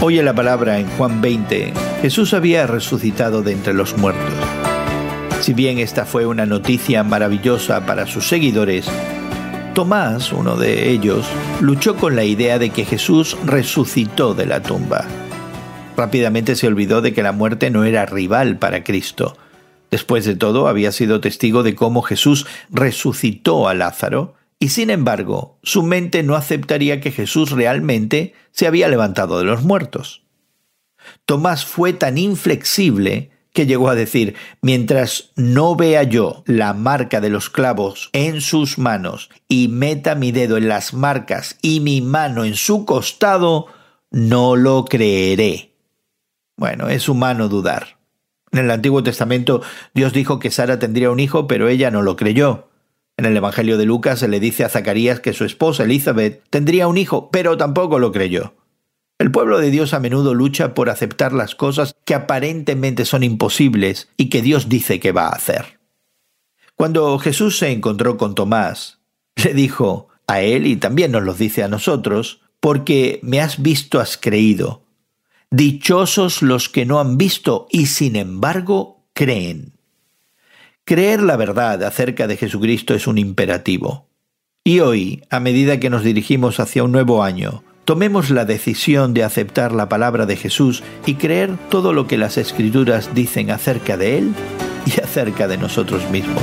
Hoy en la palabra en Juan 20, Jesús había resucitado de entre los muertos. Si bien esta fue una noticia maravillosa para sus seguidores, Tomás, uno de ellos, luchó con la idea de que Jesús resucitó de la tumba. Rápidamente se olvidó de que la muerte no era rival para Cristo. Después de todo, había sido testigo de cómo Jesús resucitó a Lázaro, y sin embargo, su mente no aceptaría que Jesús realmente se había levantado de los muertos. Tomás fue tan inflexible que llegó a decir, mientras no vea yo la marca de los clavos en sus manos y meta mi dedo en las marcas y mi mano en su costado, no lo creeré. Bueno, es humano dudar. En el Antiguo Testamento Dios dijo que Sara tendría un hijo, pero ella no lo creyó. En el Evangelio de Lucas se le dice a Zacarías que su esposa Elizabeth tendría un hijo, pero tampoco lo creyó. El pueblo de Dios a menudo lucha por aceptar las cosas que aparentemente son imposibles y que Dios dice que va a hacer. Cuando Jesús se encontró con Tomás, le dijo a él y también nos lo dice a nosotros, porque me has visto has creído. Dichosos los que no han visto y sin embargo creen. Creer la verdad acerca de Jesucristo es un imperativo. Y hoy, a medida que nos dirigimos hacia un nuevo año, tomemos la decisión de aceptar la palabra de Jesús y creer todo lo que las escrituras dicen acerca de Él y acerca de nosotros mismos.